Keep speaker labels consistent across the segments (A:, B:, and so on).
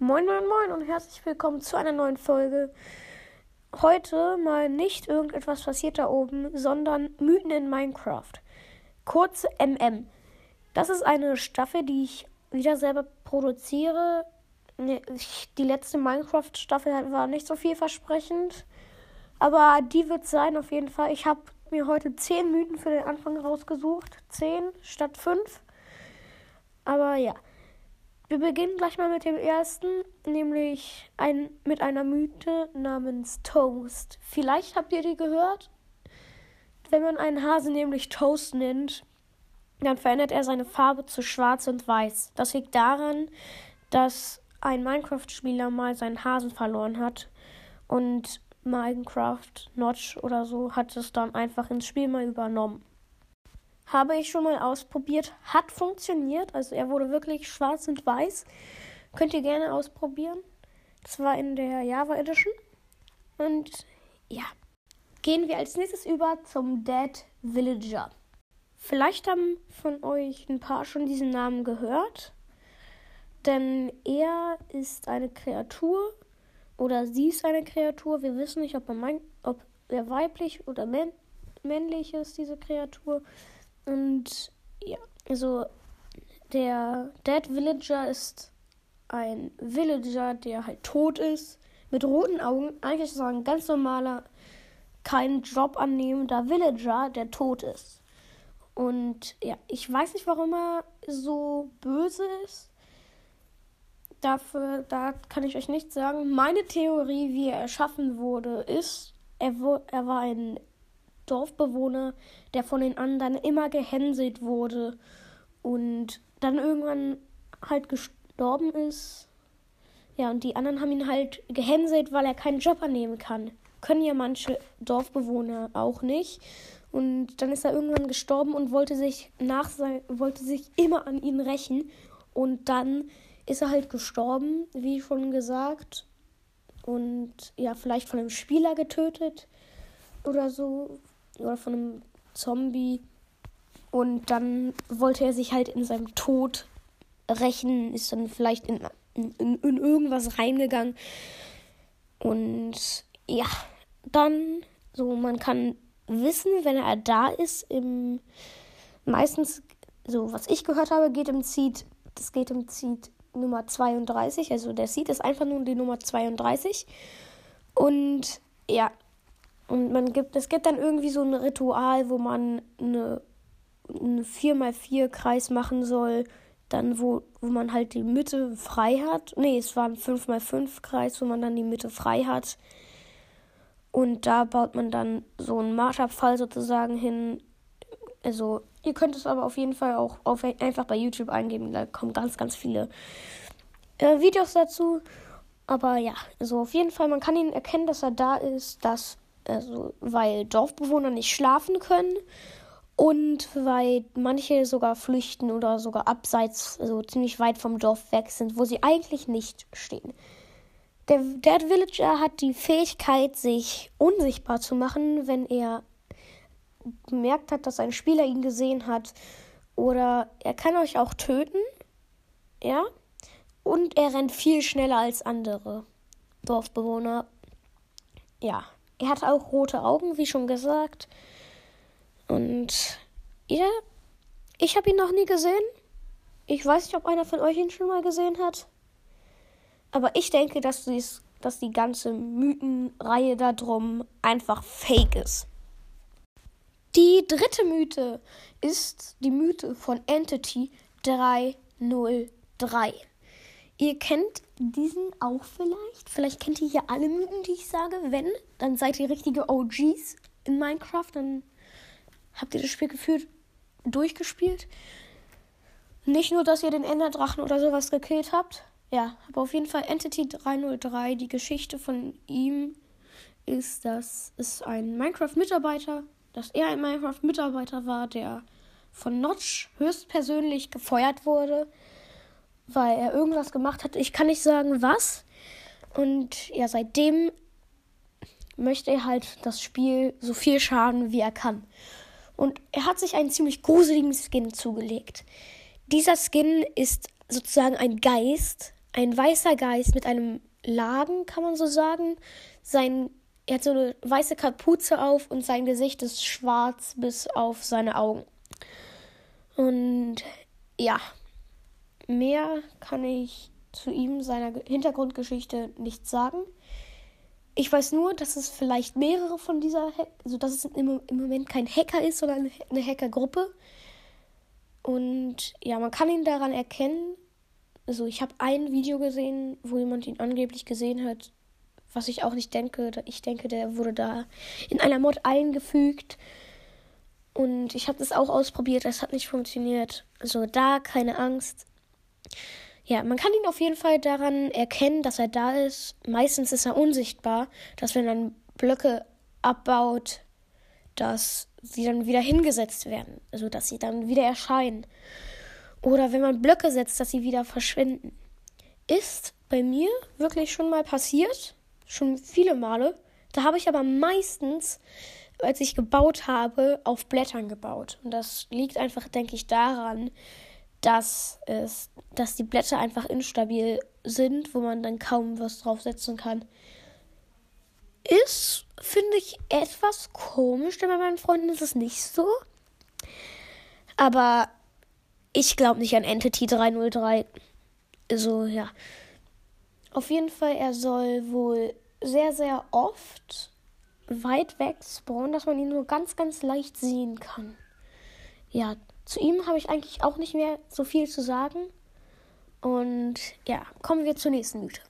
A: Moin, moin, moin und herzlich willkommen zu einer neuen Folge. Heute mal nicht irgendetwas passiert da oben, sondern Mythen in Minecraft. Kurze MM. Das ist eine Staffel, die ich wieder selber produziere. Die letzte Minecraft-Staffel war nicht so vielversprechend. Aber die wird sein auf jeden Fall. Ich habe mir heute 10 Mythen für den Anfang rausgesucht. 10 statt 5. Aber ja. Wir beginnen gleich mal mit dem ersten, nämlich ein, mit einer Mythe namens Toast. Vielleicht habt ihr die gehört. Wenn man einen Hasen nämlich Toast nennt, dann verändert er seine Farbe zu schwarz und weiß. Das liegt daran, dass ein Minecraft-Spieler mal seinen Hasen verloren hat und Minecraft Notch oder so hat es dann einfach ins Spiel mal übernommen. Habe ich schon mal ausprobiert. Hat funktioniert. Also er wurde wirklich schwarz und weiß. Könnt ihr gerne ausprobieren. Das war in der Java Edition. Und ja. Gehen wir als nächstes über zum Dead Villager. Vielleicht haben von euch ein paar schon diesen Namen gehört. Denn er ist eine Kreatur oder sie ist eine Kreatur. Wir wissen nicht, ob er, mein, ob er weiblich oder männlich ist, diese Kreatur. Und ja, also der Dead Villager ist ein Villager, der halt tot ist, mit roten Augen. Eigentlich ist er ein ganz normaler, keinen Job annehmender Villager, der tot ist. Und ja, ich weiß nicht, warum er so böse ist. Dafür, da kann ich euch nichts sagen. Meine Theorie, wie er erschaffen wurde, ist, er, er war ein Dorfbewohner, der von den anderen immer gehänselt wurde und dann irgendwann halt gestorben ist. Ja, und die anderen haben ihn halt gehänselt, weil er keinen Job annehmen kann. Können ja manche Dorfbewohner auch nicht. Und dann ist er irgendwann gestorben und wollte sich nach sein, wollte sich immer an ihn rächen. Und dann ist er halt gestorben, wie schon gesagt. Und ja, vielleicht von einem Spieler getötet oder so oder von einem Zombie. Und dann wollte er sich halt in seinem Tod rächen, ist dann vielleicht in, in, in irgendwas reingegangen. Und ja, dann, so, man kann wissen, wenn er da ist, im meistens, so was ich gehört habe, geht im Seed, das geht im Seed Nummer 32, also der Seed ist einfach nur die Nummer 32. Und ja, und man gibt, es gibt dann irgendwie so ein Ritual, wo man eine, eine 4x4-Kreis machen soll. Dann, wo, wo man halt die Mitte frei hat. Nee, es war ein 5x5-Kreis, wo man dann die Mitte frei hat. Und da baut man dann so einen Marschabfall sozusagen hin. Also, ihr könnt es aber auf jeden Fall auch auf, einfach bei YouTube eingeben. Da kommen ganz, ganz viele äh, Videos dazu. Aber ja, also auf jeden Fall, man kann ihn erkennen, dass er da ist, dass also, weil Dorfbewohner nicht schlafen können und weil manche sogar flüchten oder sogar abseits, also ziemlich weit vom Dorf weg sind, wo sie eigentlich nicht stehen. Der Dead Villager hat die Fähigkeit, sich unsichtbar zu machen, wenn er gemerkt hat, dass ein Spieler ihn gesehen hat. Oder er kann euch auch töten. Ja. Und er rennt viel schneller als andere Dorfbewohner. Ja. Er hat auch rote Augen, wie schon gesagt. Und ja, ich habe ihn noch nie gesehen. Ich weiß nicht, ob einer von euch ihn schon mal gesehen hat. Aber ich denke, dass, dies, dass die ganze Mythenreihe darum einfach fake ist. Die dritte Mythe ist die Mythe von Entity 303. Ihr kennt diesen auch vielleicht. Vielleicht kennt ihr hier alle Mythen, die ich sage. Wenn, dann seid ihr richtige OGs in Minecraft. Dann habt ihr das Spiel gefühlt durchgespielt. Nicht nur, dass ihr den Enderdrachen oder sowas gekillt habt. Ja, aber auf jeden Fall Entity 303. Die Geschichte von ihm ist, dass es ein Minecraft-Mitarbeiter, dass er ein Minecraft-Mitarbeiter war, der von Notch höchstpersönlich gefeuert wurde weil er irgendwas gemacht hat. Ich kann nicht sagen, was. Und ja, seitdem möchte er halt das Spiel so viel schaden, wie er kann. Und er hat sich einen ziemlich gruseligen Skin zugelegt. Dieser Skin ist sozusagen ein Geist, ein weißer Geist mit einem Laden, kann man so sagen. Sein, er hat so eine weiße Kapuze auf und sein Gesicht ist schwarz bis auf seine Augen. Und ja, mehr kann ich zu ihm, seiner Hintergrundgeschichte nicht sagen. Ich weiß nur, dass es vielleicht mehrere von dieser, also dass es im, im Moment kein Hacker ist, sondern eine Hackergruppe. Und ja, man kann ihn daran erkennen. Also ich habe ein Video gesehen, wo jemand ihn angeblich gesehen hat, was ich auch nicht denke. Ich denke, der wurde da in einer Mod eingefügt. Und ich habe das auch ausprobiert, es hat nicht funktioniert. Also da keine Angst. Ja, man kann ihn auf jeden Fall daran erkennen, dass er da ist. Meistens ist er unsichtbar, dass wenn man Blöcke abbaut, dass sie dann wieder hingesetzt werden. Also dass sie dann wieder erscheinen. Oder wenn man Blöcke setzt, dass sie wieder verschwinden. Ist bei mir wirklich schon mal passiert. Schon viele Male. Da habe ich aber meistens, als ich gebaut habe, auf Blättern gebaut. Und das liegt einfach, denke ich, daran, dass, es, dass die Blätter einfach instabil sind, wo man dann kaum was draufsetzen kann. Ist, finde ich, etwas komisch, denn bei meinen Freunden ist es nicht so. Aber ich glaube nicht an Entity 303. Also, ja. Auf jeden Fall, er soll wohl sehr, sehr oft weit weg spawnen, dass man ihn nur ganz, ganz leicht sehen kann. Ja, zu ihm habe ich eigentlich auch nicht mehr so viel zu sagen. Und ja, kommen wir zur nächsten Mythe.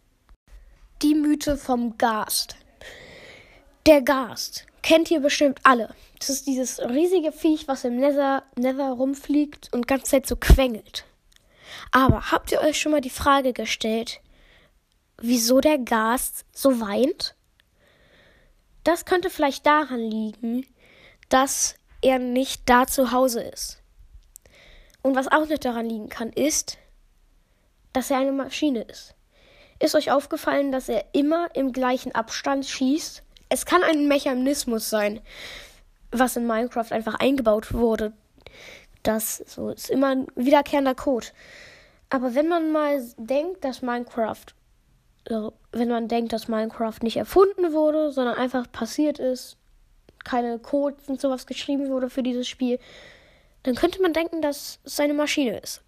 A: Die Mythe vom Gast. Der Gast kennt ihr bestimmt alle. Das ist dieses riesige Viech, was im Nether, Nether rumfliegt und ganze Zeit so quengelt. Aber habt ihr euch schon mal die Frage gestellt, wieso der Gast so weint? Das könnte vielleicht daran liegen, dass er nicht da zu Hause ist. Und was auch nicht daran liegen kann, ist, dass er eine Maschine ist. Ist euch aufgefallen, dass er immer im gleichen Abstand schießt? Es kann ein Mechanismus sein, was in Minecraft einfach eingebaut wurde. Das so ist immer ein wiederkehrender Code. Aber wenn man mal denkt, dass Minecraft, also wenn man denkt, dass Minecraft nicht erfunden wurde, sondern einfach passiert ist, keine Codes und sowas geschrieben wurde für dieses Spiel, dann könnte man denken, dass es eine Maschine ist.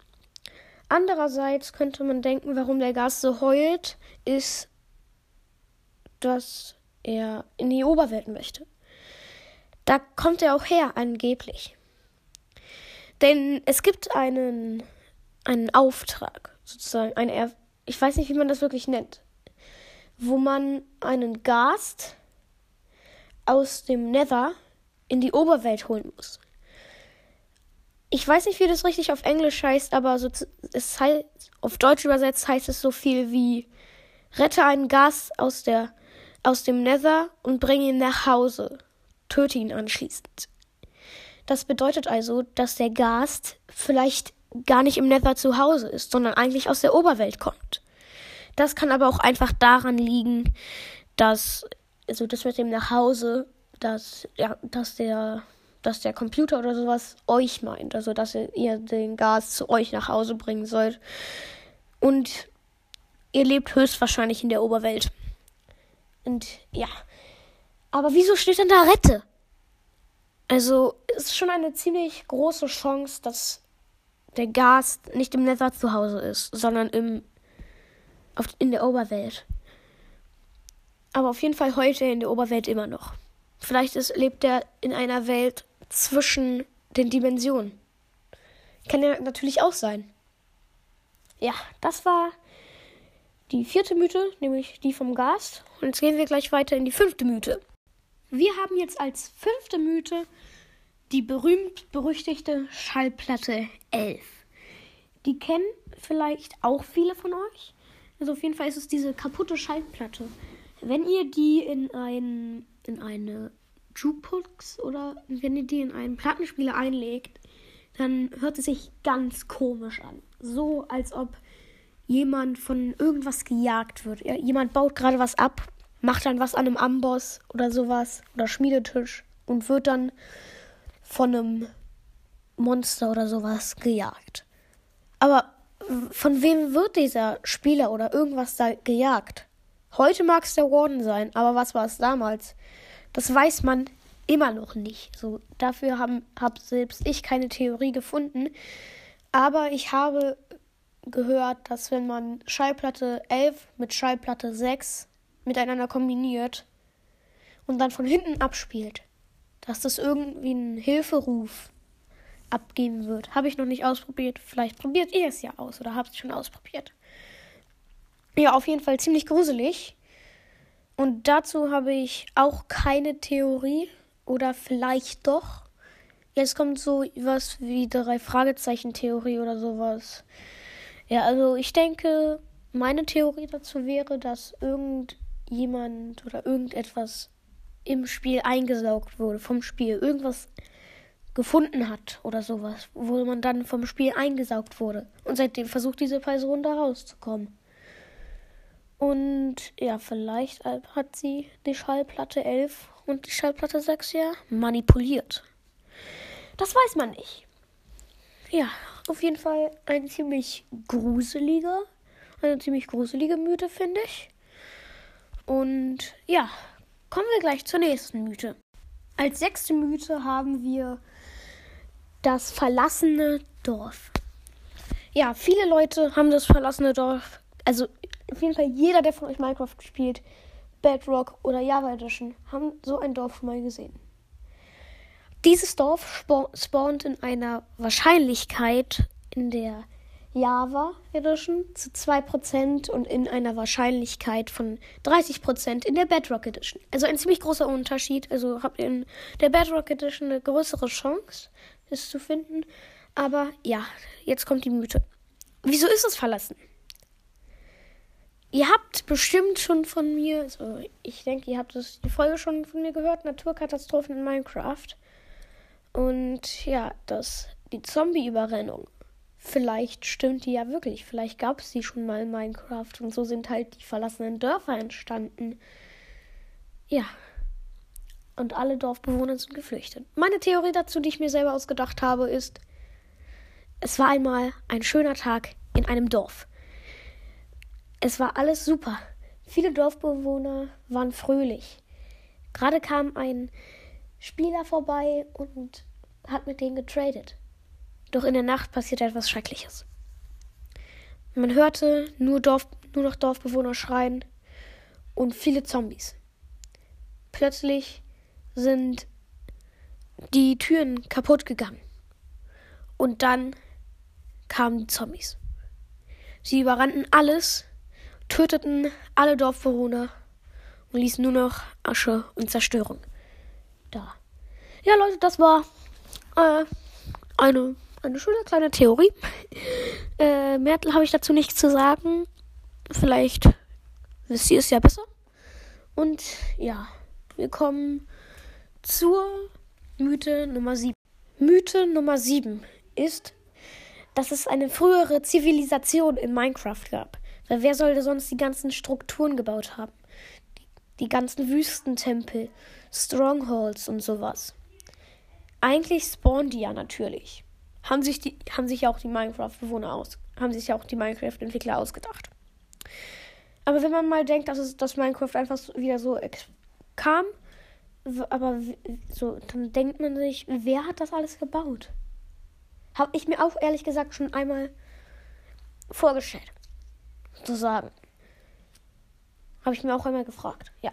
A: Andererseits könnte man denken, warum der Gast so heult, ist, dass er in die Oberwelt möchte. Da kommt er auch her, angeblich. Denn es gibt einen, einen Auftrag, sozusagen, eine er ich weiß nicht, wie man das wirklich nennt, wo man einen Gast aus dem Nether in die Oberwelt holen muss ich weiß nicht, wie das richtig auf Englisch heißt, aber so, es heißt, auf Deutsch übersetzt heißt es so viel wie rette einen Gast aus der aus dem Nether und bring ihn nach Hause. Töte ihn anschließend. Das bedeutet also, dass der Gast vielleicht gar nicht im Nether zu Hause ist, sondern eigentlich aus der Oberwelt kommt. Das kann aber auch einfach daran liegen, dass also das mit dem nach Hause, dass ja, dass der dass der Computer oder sowas euch meint. Also, dass ihr den Gas zu euch nach Hause bringen sollt. Und ihr lebt höchstwahrscheinlich in der Oberwelt. Und ja. Aber wieso steht denn da Rette? Also, es ist schon eine ziemlich große Chance, dass der Gast nicht im Nether zu Hause ist, sondern im, auf, in der Oberwelt. Aber auf jeden Fall heute in der Oberwelt immer noch. Vielleicht ist, lebt er in einer Welt, zwischen den Dimensionen. Kann ja natürlich auch sein. Ja, das war die vierte Mythe, nämlich die vom Gast. Und jetzt gehen wir gleich weiter in die fünfte Mythe. Wir haben jetzt als fünfte Mythe die berühmt-berüchtigte Schallplatte 11. Die kennen vielleicht auch viele von euch. Also auf jeden Fall ist es diese kaputte Schallplatte. Wenn ihr die in, ein, in eine Jukebox oder wenn ihr die in einen Plattenspieler einlegt, dann hört es sich ganz komisch an. So, als ob jemand von irgendwas gejagt wird. Jemand baut gerade was ab, macht dann was an einem Amboss oder sowas oder Schmiedetisch und wird dann von einem Monster oder sowas gejagt. Aber von wem wird dieser Spieler oder irgendwas da gejagt? Heute mag es der Warden sein, aber was war es damals? Das weiß man immer noch nicht. So, dafür habe hab selbst ich keine Theorie gefunden. Aber ich habe gehört, dass wenn man Schallplatte 11 mit Schallplatte 6 miteinander kombiniert und dann von hinten abspielt, dass das irgendwie einen Hilferuf abgeben wird. Habe ich noch nicht ausprobiert. Vielleicht probiert ihr es ja aus oder habt es schon ausprobiert. Ja, auf jeden Fall ziemlich gruselig. Und dazu habe ich auch keine Theorie. Oder vielleicht doch. Jetzt kommt so was wie drei Fragezeichen-Theorie oder sowas. Ja, also ich denke, meine Theorie dazu wäre, dass irgendjemand oder irgendetwas im Spiel eingesaugt wurde, vom Spiel. Irgendwas gefunden hat oder sowas, wo man dann vom Spiel eingesaugt wurde. Und seitdem versucht diese Person da rauszukommen. Und ja, vielleicht hat sie die Schallplatte 11 und die Schallplatte 6 ja manipuliert. Das weiß man nicht. Ja, auf jeden Fall ein ziemlich gruseliger, eine ziemlich gruselige Mythe, finde ich. Und ja, kommen wir gleich zur nächsten Mythe. Als sechste Mythe haben wir das verlassene Dorf. Ja, viele Leute haben das verlassene Dorf. Also auf jeden Fall jeder, der von euch Minecraft spielt, Bedrock oder Java Edition, haben so ein Dorf schon mal gesehen. Dieses Dorf spawnt in einer Wahrscheinlichkeit in der Java Edition zu 2% und in einer Wahrscheinlichkeit von 30% in der Bedrock Edition. Also ein ziemlich großer Unterschied. Also habt ihr in der Bedrock Edition eine größere Chance, es zu finden. Aber ja, jetzt kommt die Mythe. Wieso ist es verlassen? Ihr habt bestimmt schon von mir, also ich denke, ihr habt das, die Folge schon von mir gehört, Naturkatastrophen in Minecraft. Und ja, das, die Zombie-Überrennung. Vielleicht stimmt die ja wirklich. Vielleicht gab es die schon mal in Minecraft und so sind halt die verlassenen Dörfer entstanden. Ja. Und alle Dorfbewohner sind geflüchtet. Meine Theorie dazu, die ich mir selber ausgedacht habe, ist, es war einmal ein schöner Tag in einem Dorf. Es war alles super. Viele Dorfbewohner waren fröhlich. Gerade kam ein Spieler vorbei und hat mit denen getradet. Doch in der Nacht passierte etwas Schreckliches. Man hörte nur, Dorf, nur noch Dorfbewohner schreien und viele Zombies. Plötzlich sind die Türen kaputt gegangen. Und dann kamen die Zombies. Sie überrannten alles töteten alle Dorfbewohner und ließen nur noch Asche und Zerstörung da. Ja, Leute, das war äh, eine, eine schöne kleine Theorie. äh, mehr habe ich dazu nichts zu sagen. Vielleicht wisst ihr es ja besser. Und ja, wir kommen zur Mythe Nummer 7. Mythe Nummer 7 ist, dass es eine frühere Zivilisation in Minecraft gab. Weil wer sollte sonst die ganzen Strukturen gebaut haben? Die, die ganzen Wüstentempel, Strongholds und sowas. Eigentlich spawnen die ja natürlich. Haben sich, die, haben sich ja auch die Minecraft-Bewohner aus, haben sich ja auch die Minecraft-Entwickler ausgedacht. Aber wenn man mal denkt, dass, es, dass Minecraft einfach wieder so kam, aber so, dann denkt man sich, wer hat das alles gebaut? Habe ich mir auch ehrlich gesagt schon einmal vorgestellt sozusagen. Habe ich mir auch einmal gefragt, ja.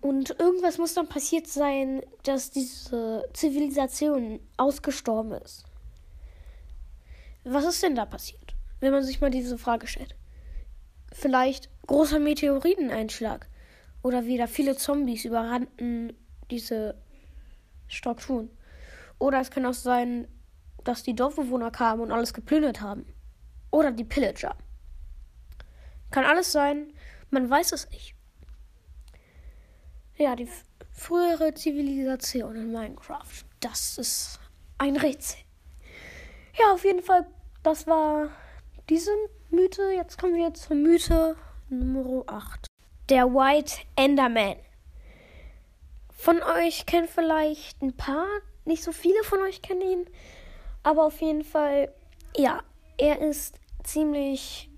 A: Und irgendwas muss dann passiert sein, dass diese Zivilisation ausgestorben ist. Was ist denn da passiert, wenn man sich mal diese Frage stellt? Vielleicht großer Meteoriteneinschlag oder wieder viele Zombies überrannten diese Strukturen. Oder es kann auch sein, dass die Dorfbewohner kamen und alles geplündert haben. Oder die Pillager. Kann alles sein, man weiß es nicht. Ja, die frühere Zivilisation in Minecraft. Das ist ein Rätsel. Ja, auf jeden Fall, das war diese Mythe. Jetzt kommen wir zur Mythe Nummer 8. Der White Enderman. Von euch kennen vielleicht ein paar, nicht so viele von euch kennen ihn, aber auf jeden Fall, ja, er ist ziemlich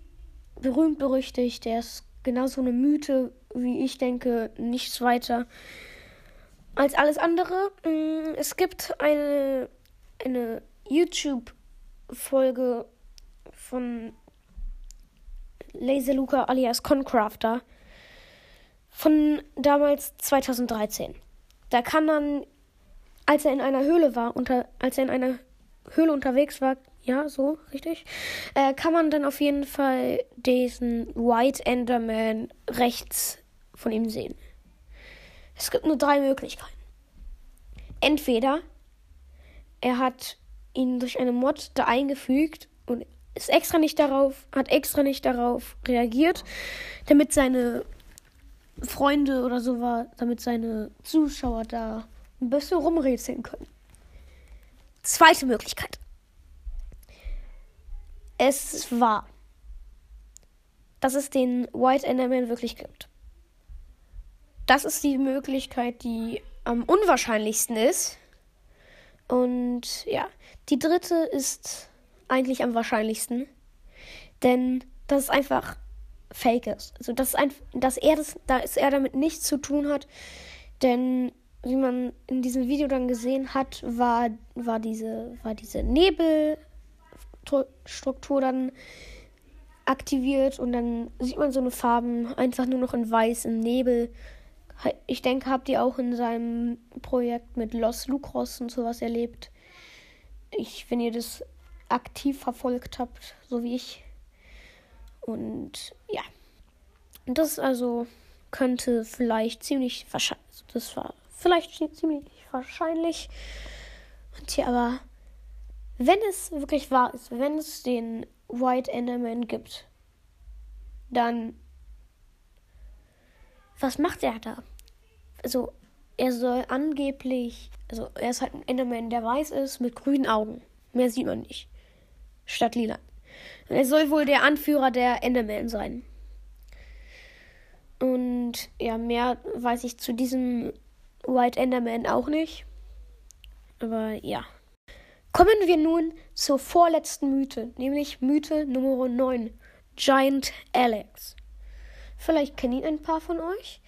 A: berühmt berüchtigt. Er ist genauso eine Mythe, wie ich denke, nichts weiter als alles andere. Mm, es gibt eine, eine YouTube-Folge von Laser Luca alias Concrafter von damals 2013. Da kann man, als er in einer Höhle war, unter, als er in einer Höhle unterwegs war, ja, so, richtig, äh, kann man dann auf jeden Fall diesen White Enderman rechts von ihm sehen. Es gibt nur drei Möglichkeiten. Entweder er hat ihn durch eine Mod da eingefügt und ist extra nicht darauf, hat extra nicht darauf reagiert, damit seine Freunde oder so war, damit seine Zuschauer da ein bisschen rumrätseln können. Zweite Möglichkeit. Es war, dass es den White Enderman wirklich gibt. Das ist die Möglichkeit, die am unwahrscheinlichsten ist. Und ja, die dritte ist eigentlich am wahrscheinlichsten. Denn das ist einfach fake ist. Also dass, ein, dass er das, dass er damit nichts zu tun hat. Denn wie man in diesem Video dann gesehen hat, war, war diese, war diese Nebelstruktur dann aktiviert und dann sieht man so eine Farben einfach nur noch in weiß im Nebel. Ich denke, habt ihr auch in seinem Projekt mit Los Lucros und sowas erlebt. Ich, wenn ihr das aktiv verfolgt habt, so wie ich, und ja. Das also könnte vielleicht ziemlich wahrscheinlich. Das war vielleicht ziemlich wahrscheinlich. Und hier aber, wenn es wirklich wahr ist, wenn es den White Enderman gibt, dann. Was macht er da? Also, er soll angeblich. Also, er ist halt ein Enderman, der weiß ist, mit grünen Augen. Mehr sieht man nicht. Statt lila. Er soll wohl der Anführer der Enderman sein. Und ja, mehr weiß ich zu diesem White Enderman auch nicht. Aber ja. Kommen wir nun zur vorletzten Mythe, nämlich Mythe Nummer 9. Giant Alex. Vielleicht kennen ihn ein paar von euch.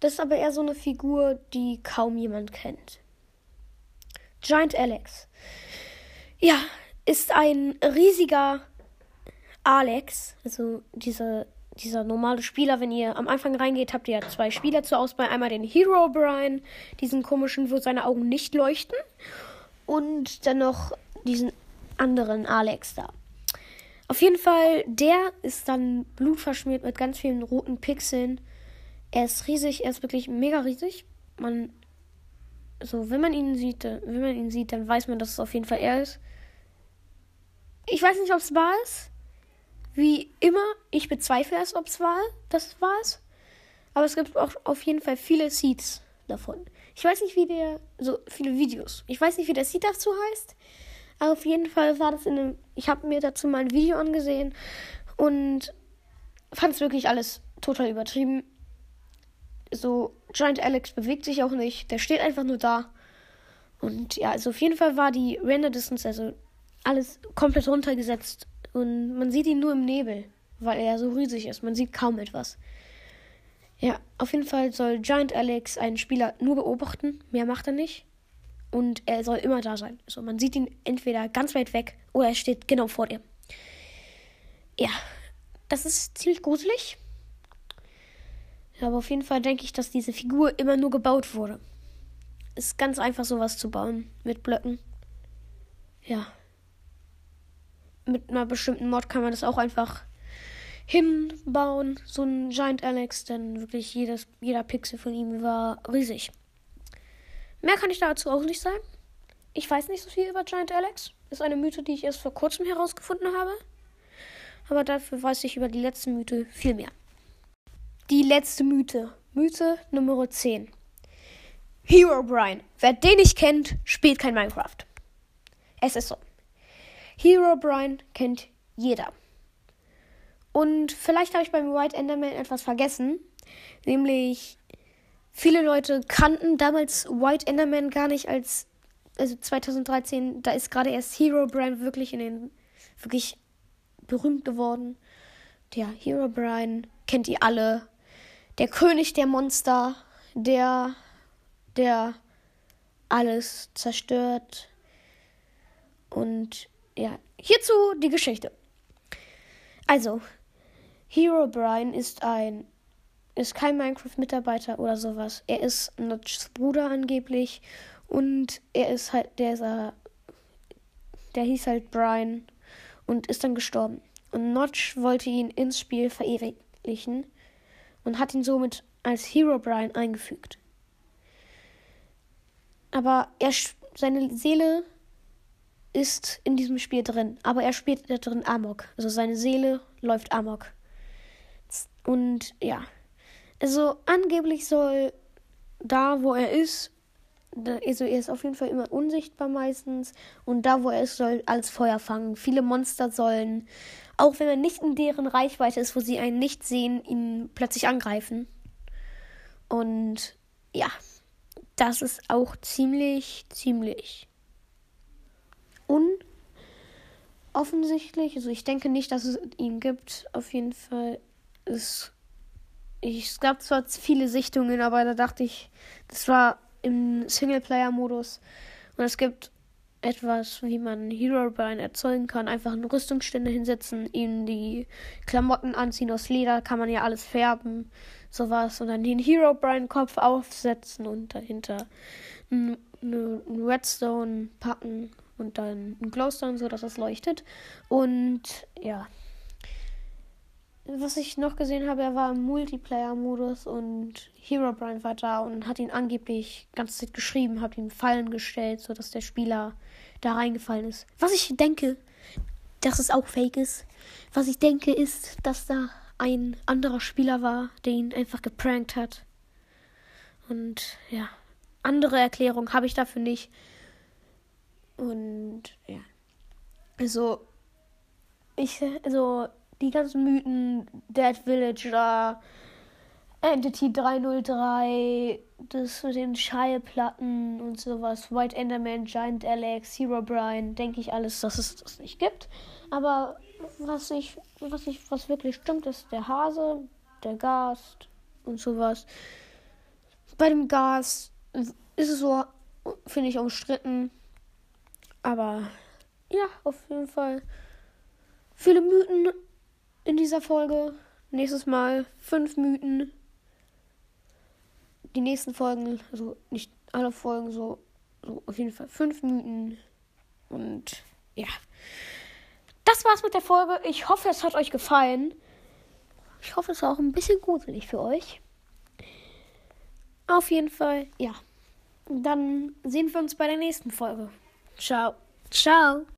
A: Das ist aber eher so eine Figur, die kaum jemand kennt. Giant Alex. Ja, ist ein riesiger Alex, also dieser, dieser normale Spieler, wenn ihr am Anfang reingeht, habt ihr ja zwei Spieler zur Auswahl. Einmal den Hero Brian, diesen komischen, wo seine Augen nicht leuchten. Und dann noch diesen anderen Alex da. Auf jeden Fall, der ist dann blutverschmiert mit ganz vielen roten Pixeln. Er ist riesig, er ist wirklich mega riesig. Man, so, wenn man ihn sieht, wenn man ihn sieht, dann weiß man, dass es auf jeden Fall er ist. Ich weiß nicht, ob es wahr ist. Wie immer, ich bezweifle es, ob es war, dass es war es. Aber es gibt auch auf jeden Fall viele Seeds davon. Ich weiß nicht, wie der, so viele Videos. Ich weiß nicht, wie der Seed dazu heißt. Aber auf jeden Fall war das in einem, ich habe mir dazu mal ein Video angesehen und fand es wirklich alles total übertrieben. So, Giant Alex bewegt sich auch nicht. Der steht einfach nur da. Und ja, also auf jeden Fall war die Render Distance, also alles komplett runtergesetzt und man sieht ihn nur im Nebel, weil er so riesig ist. Man sieht kaum etwas. Ja, auf jeden Fall soll Giant Alex einen Spieler nur beobachten. Mehr macht er nicht. Und er soll immer da sein. Also man sieht ihn entweder ganz weit weg oder er steht genau vor dir. Ja, das ist ziemlich gruselig. Aber auf jeden Fall denke ich, dass diese Figur immer nur gebaut wurde. Ist ganz einfach sowas zu bauen mit Blöcken. Ja mit einer bestimmten Mod kann man das auch einfach hinbauen. So ein Giant Alex, denn wirklich jedes, jeder Pixel von ihm war riesig. Mehr kann ich dazu auch nicht sagen. Ich weiß nicht so viel über Giant Alex. Ist eine Mythe, die ich erst vor kurzem herausgefunden habe. Aber dafür weiß ich über die letzte Mythe viel mehr. Die letzte Mythe. Mythe Nummer 10. Hero Brian. Wer den nicht kennt, spielt kein Minecraft. Es ist so. Hero Brian kennt jeder. Und vielleicht habe ich beim White Enderman etwas vergessen. Nämlich, viele Leute kannten damals White Enderman gar nicht als, also 2013, da ist gerade erst Hero Brian wirklich in den, wirklich berühmt geworden. Der Hero Brian kennt ihr alle. Der König der Monster, der, der alles zerstört. Und ja, hierzu die Geschichte. Also, Hero Brian ist ein ist kein Minecraft-Mitarbeiter oder sowas. Er ist Notchs Bruder angeblich und er ist halt dieser, der hieß halt Brian und ist dann gestorben. Und Notch wollte ihn ins Spiel verewiglichen und hat ihn somit als Hero Brian eingefügt. Aber er, seine Seele ist in diesem Spiel drin, aber er spielt da drin Amok. Also seine Seele läuft Amok. Und ja, also angeblich soll da, wo er ist, also er ist auf jeden Fall immer unsichtbar meistens und da, wo er ist, soll alles Feuer fangen. Viele Monster sollen, auch wenn er nicht in deren Reichweite ist, wo sie einen nicht sehen, ihn plötzlich angreifen. Und ja, das ist auch ziemlich, ziemlich unoffensichtlich. Also ich denke nicht, dass es ihn gibt. Auf jeden Fall ich, es gab zwar viele Sichtungen, aber da dachte ich, das war im Singleplayer-Modus. Und es gibt etwas, wie man Hero Brian erzeugen kann. Einfach eine Rüstungsstände hinsetzen, ihm die Klamotten anziehen aus Leder, kann man ja alles färben, sowas. Und dann den Hero Brian Kopf aufsetzen und dahinter eine Redstone packen und dann ein Glowstone, so dass es leuchtet. Und ja, was ich noch gesehen habe, er war im Multiplayer-Modus und Hero Brian war da und hat ihn angeblich ganz Zeit geschrieben, hat ihm Fallen gestellt, sodass der Spieler da reingefallen ist. Was ich denke, dass es auch fake ist. Was ich denke, ist, dass da ein anderer Spieler war, der ihn einfach geprankt hat. Und ja, andere Erklärung habe ich dafür nicht. Und ja. Also, ich, also, die ganzen Mythen, Dead Villager, Entity 303, das mit den Schallplatten und sowas, White Enderman, Giant Alex, Hero Brian, denke ich alles, dass es das nicht gibt. Aber was ich, was ich, was wirklich stimmt, ist der Hase, der Gast und sowas. Bei dem Gast ist es so, finde ich, umstritten. Aber ja, auf jeden Fall viele Mythen in dieser Folge. Nächstes Mal fünf Mythen. Die nächsten Folgen, also nicht alle Folgen, so, so auf jeden Fall fünf Mythen. Und ja. Das war's mit der Folge. Ich hoffe, es hat euch gefallen. Ich hoffe, es war auch ein bisschen gruselig für euch. Auf jeden Fall, ja. Dann sehen wir uns bei der nächsten Folge. Ciao. Ciao.